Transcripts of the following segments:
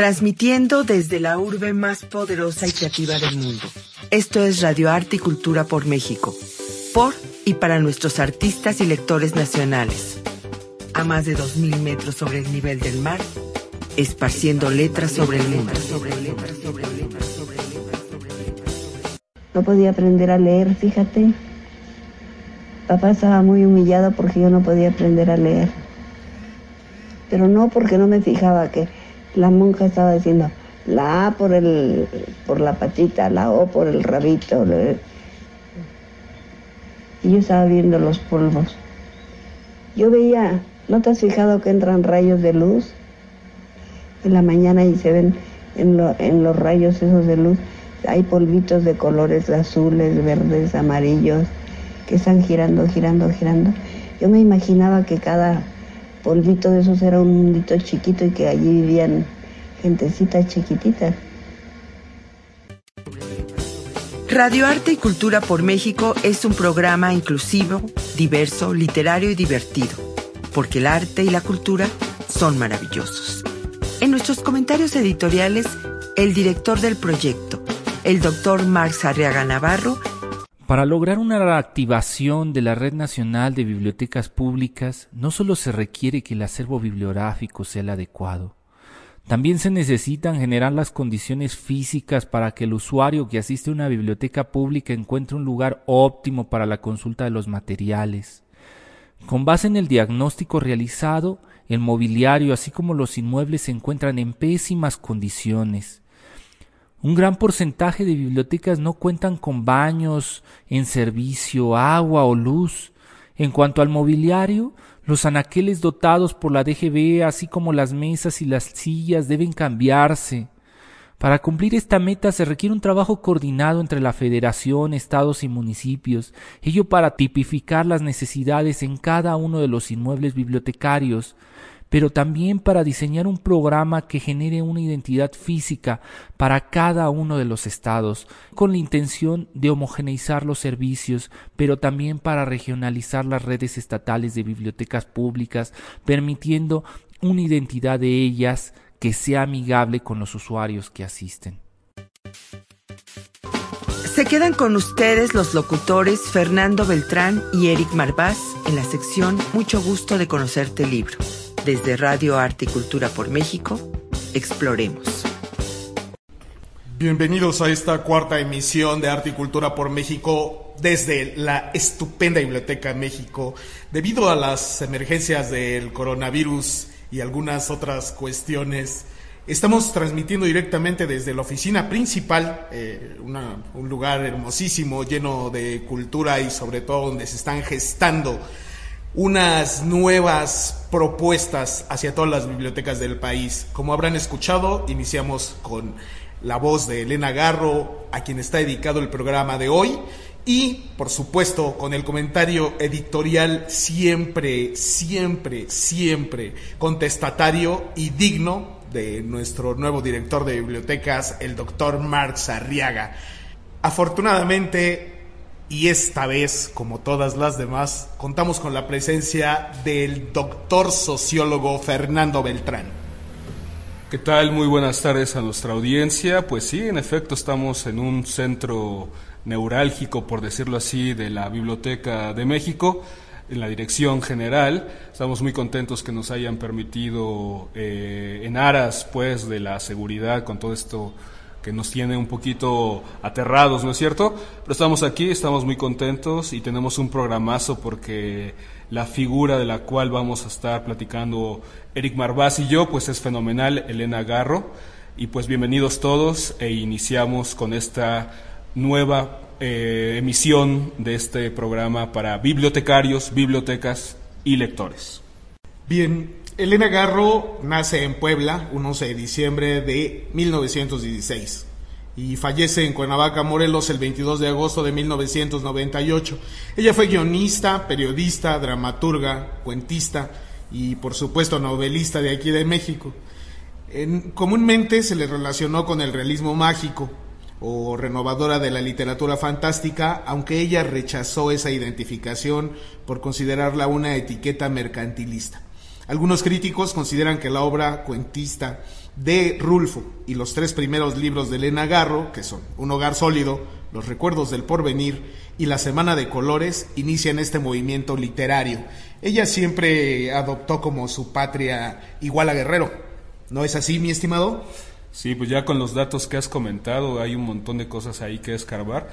transmitiendo desde la urbe más poderosa y creativa del mundo. Esto es Radio Arte y Cultura por México, por y para nuestros artistas y lectores nacionales. A más de 2.000 metros sobre el nivel del mar, esparciendo letras sobre el mundo. No podía aprender a leer, fíjate. Papá estaba muy humillado porque yo no podía aprender a leer. Pero no porque no me fijaba que la monja estaba diciendo la A por, el, por la patita, la O por el rabito. Y yo estaba viendo los polvos. Yo veía, ¿no te has fijado que entran rayos de luz en la mañana y se ven en, en los rayos esos de luz? Hay polvitos de colores azules, verdes, amarillos, que están girando, girando, girando. Yo me imaginaba que cada polvito de esos era un mundito chiquito y que allí vivían gentecitas chiquititas. Radio Arte y Cultura por México es un programa inclusivo, diverso, literario y divertido, porque el arte y la cultura son maravillosos. En nuestros comentarios editoriales, el director del proyecto, el doctor Marx Arriaga Navarro, para lograr una reactivación de la Red Nacional de Bibliotecas Públicas, no solo se requiere que el acervo bibliográfico sea el adecuado, también se necesitan generar las condiciones físicas para que el usuario que asiste a una biblioteca pública encuentre un lugar óptimo para la consulta de los materiales. Con base en el diagnóstico realizado, el mobiliario así como los inmuebles se encuentran en pésimas condiciones. Un gran porcentaje de bibliotecas no cuentan con baños en servicio, agua o luz. En cuanto al mobiliario, los anaqueles dotados por la DGB, así como las mesas y las sillas, deben cambiarse. Para cumplir esta meta se requiere un trabajo coordinado entre la Federación, estados y municipios, ello para tipificar las necesidades en cada uno de los inmuebles bibliotecarios, pero también para diseñar un programa que genere una identidad física para cada uno de los estados, con la intención de homogeneizar los servicios, pero también para regionalizar las redes estatales de bibliotecas públicas, permitiendo una identidad de ellas que sea amigable con los usuarios que asisten. Se quedan con ustedes los locutores Fernando Beltrán y Eric Marvás en la sección Mucho gusto de conocerte libro. Desde Radio Arte y Cultura por México, exploremos. Bienvenidos a esta cuarta emisión de Arte y Cultura por México desde la estupenda Biblioteca México. Debido a las emergencias del coronavirus y algunas otras cuestiones, estamos transmitiendo directamente desde la oficina principal, eh, un lugar hermosísimo, lleno de cultura y sobre todo donde se están gestando unas nuevas propuestas hacia todas las bibliotecas del país. Como habrán escuchado, iniciamos con la voz de Elena Garro, a quien está dedicado el programa de hoy, y por supuesto con el comentario editorial siempre, siempre, siempre contestatario y digno de nuestro nuevo director de bibliotecas, el doctor Marx Arriaga. Afortunadamente, y esta vez, como todas las demás, contamos con la presencia del doctor sociólogo Fernando Beltrán. ¿Qué tal? Muy buenas tardes a nuestra audiencia. Pues sí, en efecto, estamos en un centro neurálgico, por decirlo así, de la Biblioteca de México, en la dirección general. Estamos muy contentos que nos hayan permitido, eh, en aras pues de la seguridad, con todo esto que nos tiene un poquito aterrados, ¿no es cierto? Pero estamos aquí, estamos muy contentos y tenemos un programazo porque la figura de la cual vamos a estar platicando Eric Marvás y yo, pues es fenomenal, Elena Garro. Y pues bienvenidos todos e iniciamos con esta nueva eh, emisión de este programa para bibliotecarios, bibliotecas y lectores. Bien, Elena Garro nace en Puebla un 11 de diciembre de 1916 y fallece en Cuernavaca, Morelos, el 22 de agosto de 1998. Ella fue guionista, periodista, dramaturga, cuentista y, por supuesto, novelista de aquí de México. comúnmente se le relacionó con el realismo mágico o renovadora de la literatura fantástica, aunque ella rechazó esa identificación por considerarla una etiqueta mercantilista. Algunos críticos consideran que la obra cuentista de Rulfo y los tres primeros libros de Elena Garro, que son Un hogar sólido, Los recuerdos del porvenir y La semana de colores, inician este movimiento literario. Ella siempre adoptó como su patria igual a Guerrero. ¿No es así, mi estimado? Sí, pues ya con los datos que has comentado hay un montón de cosas ahí que escarbar.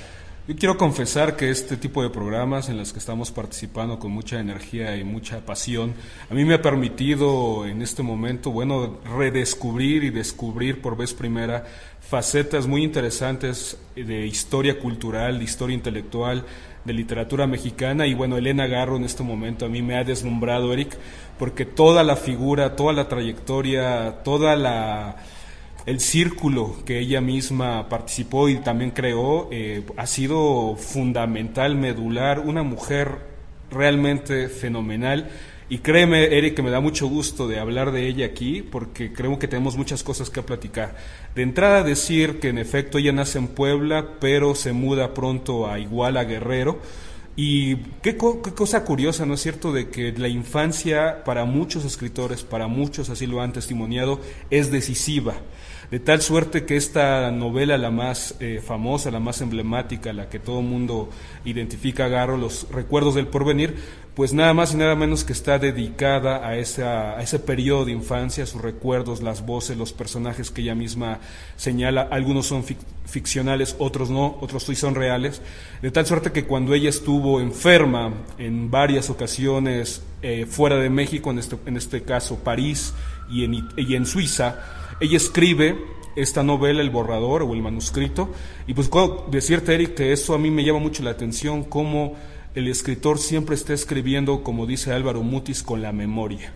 Yo quiero confesar que este tipo de programas en los que estamos participando con mucha energía y mucha pasión, a mí me ha permitido en este momento, bueno, redescubrir y descubrir por vez primera facetas muy interesantes de historia cultural, de historia intelectual, de literatura mexicana. Y bueno, Elena Garro en este momento a mí me ha deslumbrado, Eric, porque toda la figura, toda la trayectoria, toda la el círculo que ella misma participó y también creó eh, ha sido fundamental, medular, una mujer realmente fenomenal. Y créeme, Eric, que me da mucho gusto de hablar de ella aquí, porque creo que tenemos muchas cosas que platicar. De entrada, decir que en efecto ella nace en Puebla, pero se muda pronto a Iguala Guerrero. Y qué, qué, cosa curiosa, ¿no es cierto?, de que la infancia para muchos escritores, para muchos así lo han testimoniado, es decisiva de tal suerte que esta novela, la más eh, famosa, la más emblemática, la que todo mundo identifica a Garro, Los Recuerdos del Porvenir, pues nada más y nada menos que está dedicada a, esa, a ese periodo de infancia, sus recuerdos, las voces, los personajes que ella misma señala, algunos son ficcionales, otros no, otros sí son reales, de tal suerte que cuando ella estuvo enferma en varias ocasiones eh, fuera de México, en este, en este caso París y en, y en Suiza, ella escribe esta novela, el borrador o el manuscrito, y pues decirte, Eric, que eso a mí me llama mucho la atención, cómo el escritor siempre está escribiendo, como dice Álvaro Mutis, con la memoria.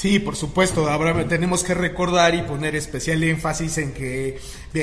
Sí, por supuesto. Ahora tenemos que recordar y poner especial énfasis en que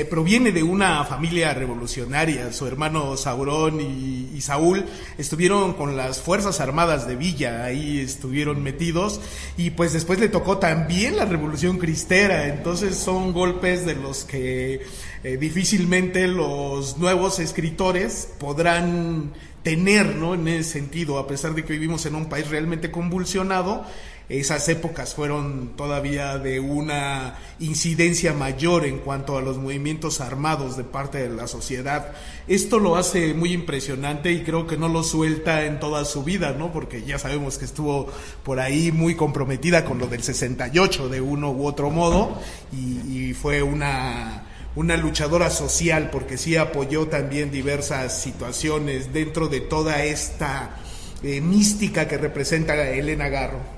proviene de una familia revolucionaria. Su hermano Saurón y, Saúl estuvieron con las Fuerzas Armadas de Villa, ahí estuvieron metidos. Y pues después le tocó también la Revolución Cristera. Entonces son golpes de los que eh, difícilmente los nuevos escritores podrán tener, ¿no? En ese sentido, a pesar de que vivimos en un país realmente convulsionado, esas épocas fueron todavía de una incidencia mayor en cuanto a los movimientos armados de parte de la sociedad. Esto lo hace muy impresionante y creo que no lo suelta en toda su vida, ¿no? Porque ya sabemos que estuvo por ahí muy comprometida con lo del 68 de uno u otro modo y, fue una una luchadora social porque sí apoyó también diversas situaciones dentro de toda esta eh, mística que representa Elena Garro.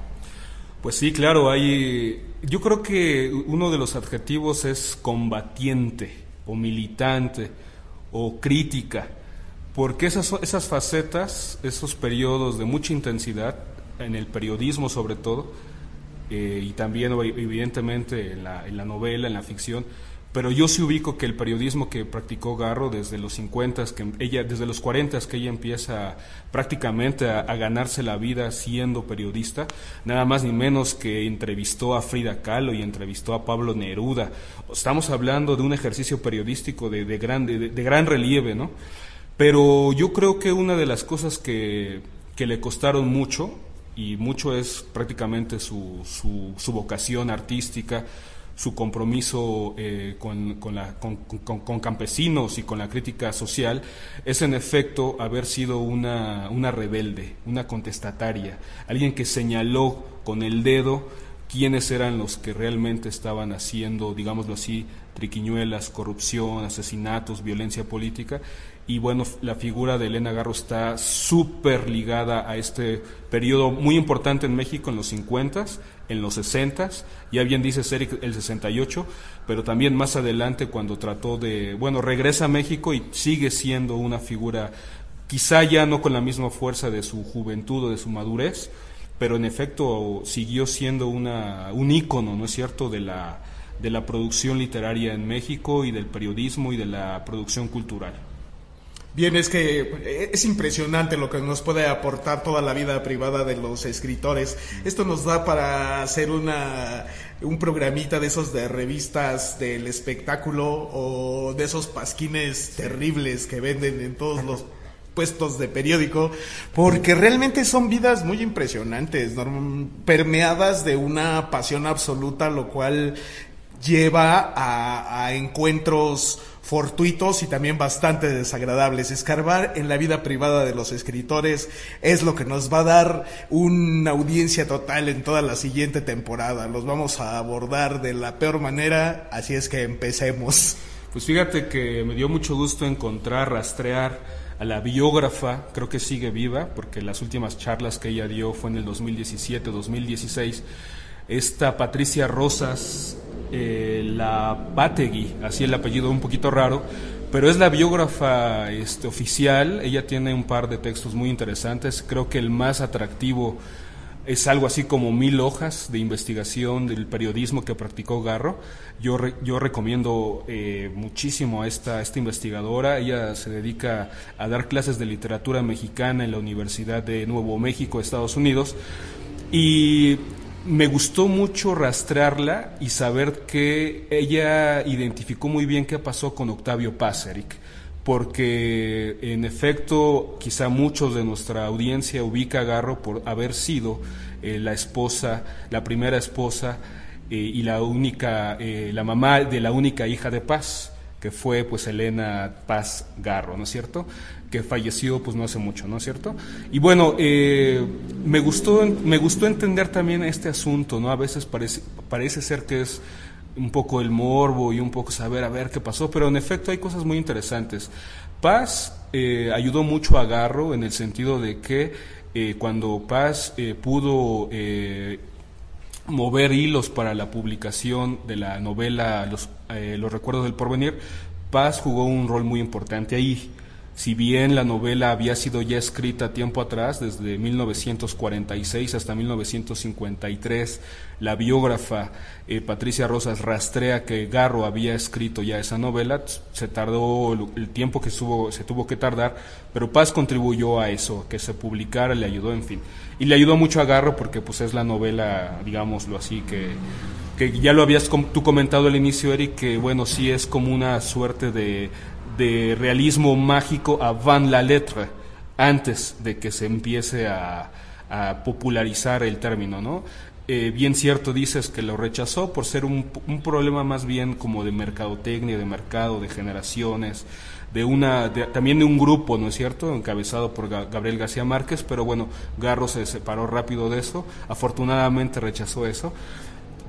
Pues sí, claro, hay. Yo creo que uno de los adjetivos es combatiente, o militante, o crítica, porque esas, esas facetas, esos periodos de mucha intensidad, en el periodismo sobre todo, eh, y también evidentemente en la, en la novela, en la ficción, pero yo sí ubico que el periodismo que practicó Garro desde los 50, que ella, desde los 40 que ella empieza prácticamente a, ganarse la vida siendo periodista, nada más ni menos que entrevistó a Frida Kahlo y entrevistó a Pablo Neruda. Estamos hablando de un ejercicio periodístico de, de, gran, de, gran relieve, ¿no? Pero yo creo que una de las cosas que, que le costaron mucho, y mucho es prácticamente su, su, su vocación artística, su compromiso eh, con, con, campesinos y con la crítica social, es en efecto haber sido una, una rebelde, una contestataria, alguien que señaló con el dedo quiénes eran los que realmente estaban haciendo, digámoslo así, triquiñuelas, corrupción, asesinatos, violencia política, y bueno, la figura de Elena Garro está súper ligada a este periodo muy importante en México en los 50, en los 60, ya bien dice Eric el 68, pero también más adelante cuando trató de, bueno, regresa a México y sigue siendo una figura quizá ya no con la misma fuerza de su juventud o de su madurez, pero en efecto siguió siendo una, un ícono, ¿no es cierto?, de la, de la producción literaria en México y del periodismo y de la producción cultural. Bien, es que eh, es impresionante lo que nos puede aportar toda la vida privada de los escritores. Esto nos da para hacer una un programita de esos de revistas del espectáculo o de esos pasquines terribles que venden en todos los puestos de periódico, porque realmente son vidas muy impresionantes, permeadas de una pasión absoluta, lo cual lleva a, encuentros fortuitos y también bastante desagradables. Escarbar en la vida privada de los escritores es lo que nos va a dar una audiencia total en toda la siguiente temporada. Los vamos a abordar de la peor manera, así es que empecemos. Pues fíjate que me dio mucho gusto encontrar, rastrear a la biógrafa, creo que sigue viva, porque las últimas charlas que ella dio fue en el 2017-2016. Esta Patricia Rosas, eh, la Bategui, así el apellido un poquito raro, pero es la biógrafa este, oficial. Ella tiene un par de textos muy interesantes. Creo que el más atractivo es algo así como mil hojas de investigación del periodismo que practicó Garro. Yo, yo recomiendo eh, muchísimo a esta, esta investigadora. Ella se dedica a dar clases de literatura mexicana en la Universidad de Nuevo México, Estados Unidos. Y me gustó mucho rastrearla y saber que ella identificó muy bien qué pasó con Octavio Paz, porque en efecto quizá muchos de nuestra audiencia ubica a Garro por haber sido eh, la esposa, la primera esposa eh, y la única, eh, la mamá de la única hija de Paz, que fue pues Elena Paz Garro, ¿no es cierto? Que falleció pues no hace mucho, ¿no es cierto? Y bueno, me, gustó, me gustó entender también este asunto, ¿no? A veces parece, parece ser que es un poco el morbo y un poco saber a ver qué pasó, pero en efecto hay cosas muy interesantes. Paz eh, ayudó mucho a Garro en el sentido de que eh, cuando Paz eh, pudo mover hilos para la publicación de la novela Los, Los Recuerdos del Porvenir, Paz jugó un rol muy importante ahí. Si bien la novela había sido ya escrita tiempo atrás, desde 1946 hasta 1953, la biógrafa eh, Patricia Rosas rastrea que Garro había escrito ya esa novela, se tardó el, tiempo que se tuvo que tardar, pero Paz contribuyó a eso, que se publicara, le ayudó, en fin. Y le ayudó mucho a Garro porque pues es la novela, digámoslo así, que, que ya lo habías tú comentado al inicio, Eric, que bueno, sí es como una suerte de de realismo mágico a Van la Lettre antes de que se empiece a, popularizar el término, ¿no? Eh, bien cierto dices que lo rechazó por ser un, problema más bien como de mercadotecnia, de mercado, de generaciones, de una, también de un grupo, ¿no es cierto?, encabezado por Gabriel García Márquez, pero bueno, Garro se separó rápido de eso, afortunadamente rechazó eso.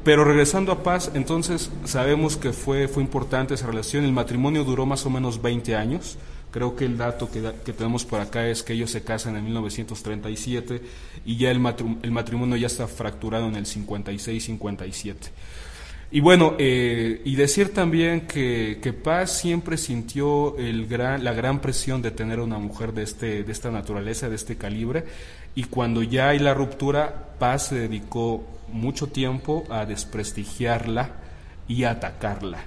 Pero regresando a Paz, entonces sabemos que fue, fue importante esa relación. El matrimonio duró más o menos 20 años. Creo que el dato que, que tenemos por acá es que ellos se casan en 1937 y ya el, matrimonio ya está fracturado en el 56-57. Y bueno, eh, y decir también que, que, Paz siempre sintió el gran, la gran presión de tener una mujer de, este, de esta naturaleza, de este calibre, y cuando ya hay la ruptura, Paz se dedicó mucho tiempo a desprestigiarla y a atacarla.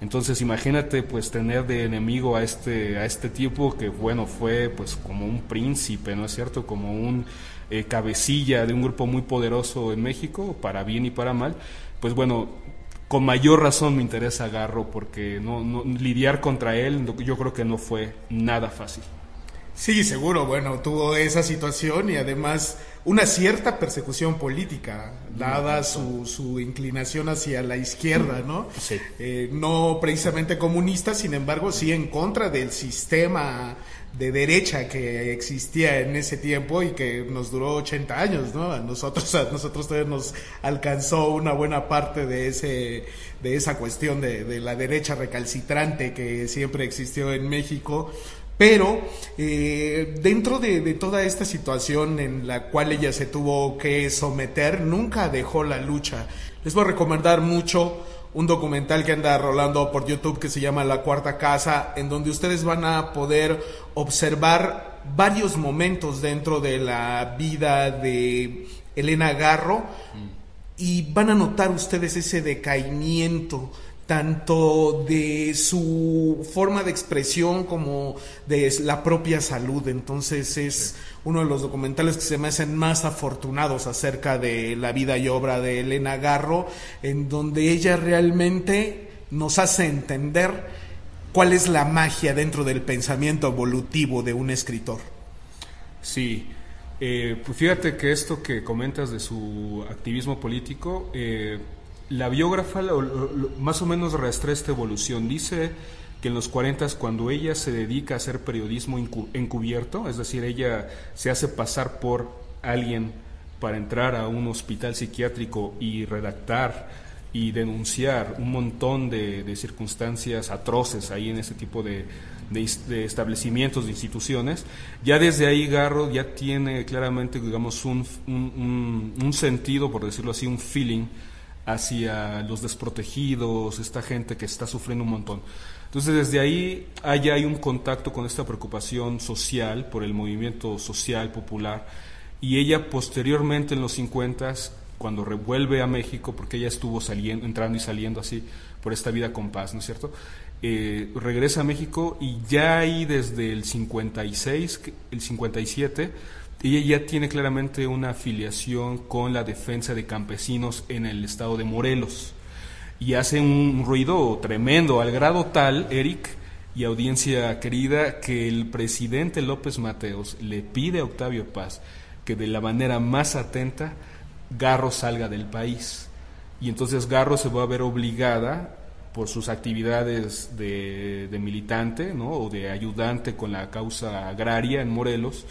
Entonces imagínate pues tener de enemigo a este, a este tipo que bueno fue pues como un príncipe, ¿no es cierto? Como un eh, cabecilla de un grupo muy poderoso en México, para bien y para mal. Pues bueno, con mayor razón me interesa Garro porque no, no, lidiar contra él yo creo que no fue nada fácil. Sí, seguro, bueno, tuvo esa situación y además una cierta persecución política, dada su, su inclinación hacia la izquierda, ¿no? Sí. Eh, no precisamente comunista, sin embargo, sí en contra del sistema de derecha que existía en ese tiempo y que nos duró 80 años, ¿no? A nosotros, a nosotros todavía nos alcanzó una buena parte de ese, de esa cuestión de, de la derecha recalcitrante que siempre existió en México pero eh, dentro de, toda esta situación en la cual ella se tuvo que someter, nunca dejó la lucha. Les voy a recomendar mucho un documental que anda rolando por YouTube que se llama La Cuarta Casa, en donde ustedes van a poder observar varios momentos dentro de la vida de Elena Garro y van a notar ustedes ese decaimiento tanto de su forma de expresión como de la propia salud. Entonces es uno de los documentales que se me hacen más afortunados acerca de la vida y obra de Elena Garro, en donde ella realmente nos hace entender ¿Cuál es la magia dentro del pensamiento evolutivo de un escritor? Sí, eh, pues fíjate que esto que comentas de su activismo político, eh, la biógrafa más o menos reestra esta evolución. Dice que en los 40 cuando ella se dedica a hacer periodismo encubierto, es decir, ella se hace pasar por alguien para entrar a un hospital psiquiátrico y redactar y denunciar un montón de, circunstancias atroces ahí en ese tipo de, establecimientos, de instituciones, ya desde ahí Garro ya tiene claramente, digamos, un, un, sentido, por decirlo así, un feeling hacia los desprotegidos, esta gente que está sufriendo un montón. Entonces, desde ahí hay, hay un contacto con esta preocupación social por el movimiento social popular y ella posteriormente en los 50 cuando revuelve a México, porque ella estuvo saliendo, entrando y saliendo así por esta vida con paz, ¿no es cierto? Eh, regresa a México y ya ahí desde el 56, el 57, ella ya tiene claramente una afiliación con la defensa de campesinos en el estado de Morelos y hace un ruido tremendo, al grado tal, Eric y audiencia querida, que el presidente López Mateos le pide a Octavio Paz que de la manera más atenta Garro salga del país. Y entonces Garro se va a ver obligada por sus actividades de, militante ¿no? o de ayudante con la causa agraria en Morelos,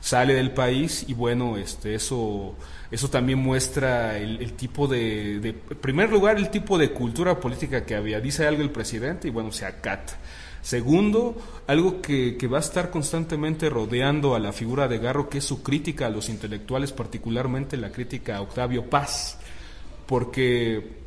sale del país y bueno, este, eso, eso también muestra el, tipo de, en primer lugar, el tipo de cultura política que había. Dice algo el presidente y bueno, se acata. Segundo, algo que, que, va a estar constantemente rodeando a la figura de Garro, que es su crítica a los intelectuales, particularmente la crítica a Octavio Paz, porque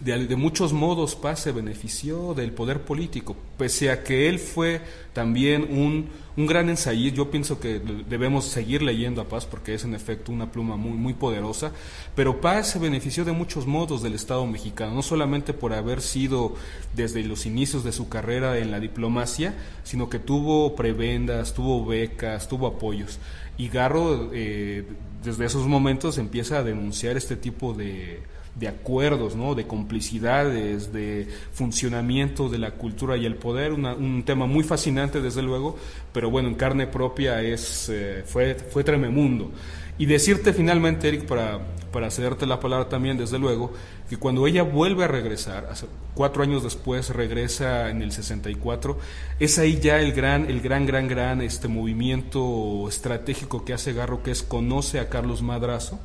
de, muchos modos Paz se benefició del poder político, pese a que él fue también un, un gran ensayista. Yo pienso que debemos seguir leyendo a Paz porque es en efecto una pluma muy, muy poderosa, pero Paz se benefició de muchos modos del Estado mexicano, no solamente por haber sido desde los inicios de su carrera en la diplomacia, sino que tuvo prebendas, tuvo becas, tuvo apoyos. Y Garro, eh, desde esos momentos, empieza a denunciar este tipo de de acuerdos, ¿no? de complicidades, de funcionamiento de la cultura y el poder, un tema muy fascinante desde luego, pero bueno, en carne propia es, eh, fue, fue trememundo. Y decirte finalmente, Eric, para, para cederte la palabra también, desde luego, que cuando ella vuelve a regresar, cuatro años después regresa en el 64, es ahí ya el gran, el gran, gran, gran este movimiento estratégico que hace Garro, que es conoce a Carlos Madrazo,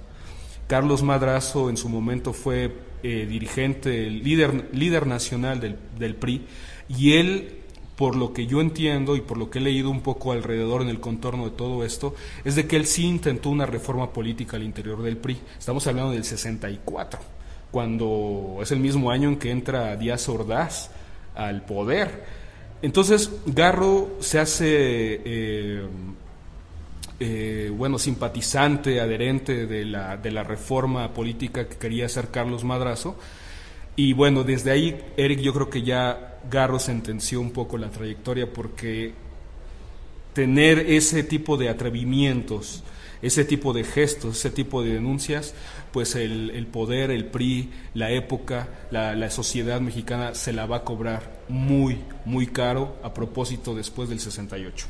Carlos Madrazo en su momento fue eh, dirigente, líder, líder nacional del, del, PRI, y él, por lo que yo entiendo y por lo que he leído un poco alrededor en el contorno de todo esto, es de que él sí intentó una reforma política al interior del PRI. Estamos hablando del 64, cuando es el mismo año en que entra Díaz Ordaz al poder. Entonces, Garro se hace... Eh, eh, bueno, simpatizante, adherente de la, de la reforma política que quería hacer Carlos Madrazo. Y bueno, desde ahí, Eric, yo creo que ya Garro sentenció un poco la trayectoria porque tener ese tipo de atrevimientos, ese tipo de gestos, ese tipo de denuncias, pues el, el poder, el PRI, la época, la, la, sociedad mexicana se la va a cobrar muy, muy caro a propósito después del 68.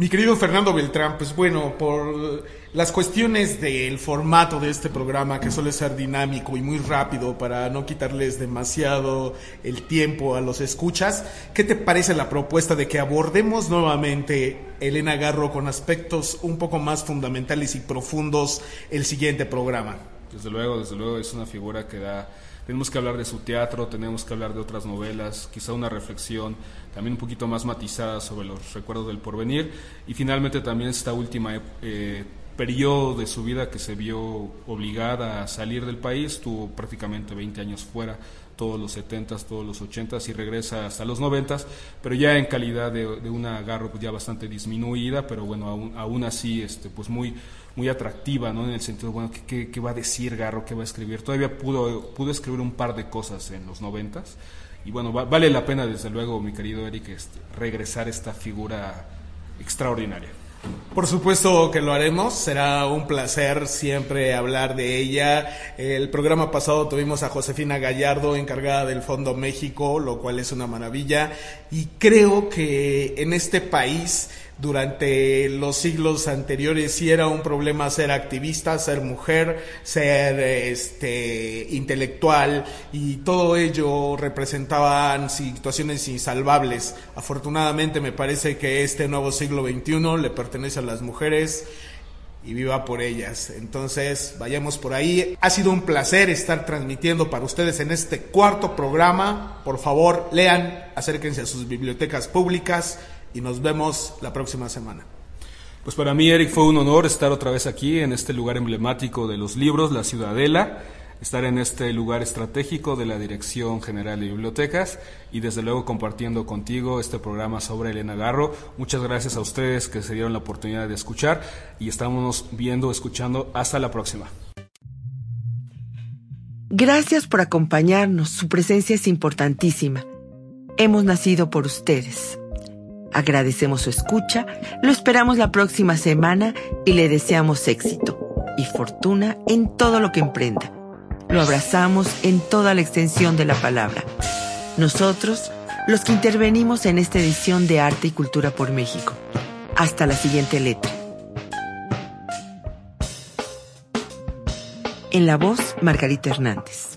Mi querido Fernando Beltrán, pues bueno, por las cuestiones del formato de este programa, que suele ser dinámico y muy rápido para no quitarles demasiado el tiempo a los escuchas, ¿qué te parece la propuesta de que abordemos nuevamente Elena Garro con aspectos un poco más fundamentales y profundos el siguiente programa? Desde luego, desde luego, es una figura que da tenemos que hablar de su teatro, tenemos que hablar de otras novelas, quizá una reflexión también un poquito más matizada sobre los recuerdos del porvenir. Y finalmente también esta última eh, periodo de su vida que se vio obligada a salir del país, tuvo prácticamente 20 años fuera, todos los 70s, todos los 80s y regresa hasta los 90s, pero ya en calidad de, una Garro ya bastante disminuida, pero bueno, aún, aún así este, pues muy, muy atractiva, ¿no? En el sentido, bueno, ¿qué, qué, va a decir Garro? ¿Qué va a escribir? Todavía pudo, pudo escribir un par de cosas en los noventas. Y bueno, vale la pena, desde luego, mi querido Eric, este, regresar esta figura extraordinaria. Por supuesto que lo haremos, será un placer siempre hablar de ella. El programa pasado tuvimos a Josefina Gallardo, encargada del Fondo México, lo cual es una maravilla. Y creo que en este país durante los siglos anteriores sí era un problema ser activista, ser mujer, ser este intelectual y todo ello representaban situaciones insalvables. Afortunadamente me parece que este nuevo siglo XXI le pertenece a las mujeres y viva por ellas. Entonces, vayamos por ahí. Ha sido un placer estar transmitiendo para ustedes en este cuarto programa. Por favor, lean, acérquense a sus bibliotecas públicas y nos vemos la próxima semana. Pues para mí, Eric, fue un honor estar otra vez aquí en este lugar emblemático de los libros, la Ciudadela, estar en este lugar estratégico de la Dirección General de Bibliotecas y desde luego compartiendo contigo este programa sobre Elena Garro. Muchas gracias a ustedes que se dieron la oportunidad de escuchar y estamos viendo, escuchando. Hasta la próxima. Gracias por acompañarnos. Su presencia es importantísima. Hemos nacido por ustedes. Agradecemos su escucha, lo esperamos la próxima semana y le deseamos éxito y fortuna en todo lo que emprenda. Lo abrazamos en toda la extensión de la palabra. Nosotros, los que intervenimos en esta edición de Arte y Cultura por México. Hasta la siguiente letra. En la voz, Margarita Hernández.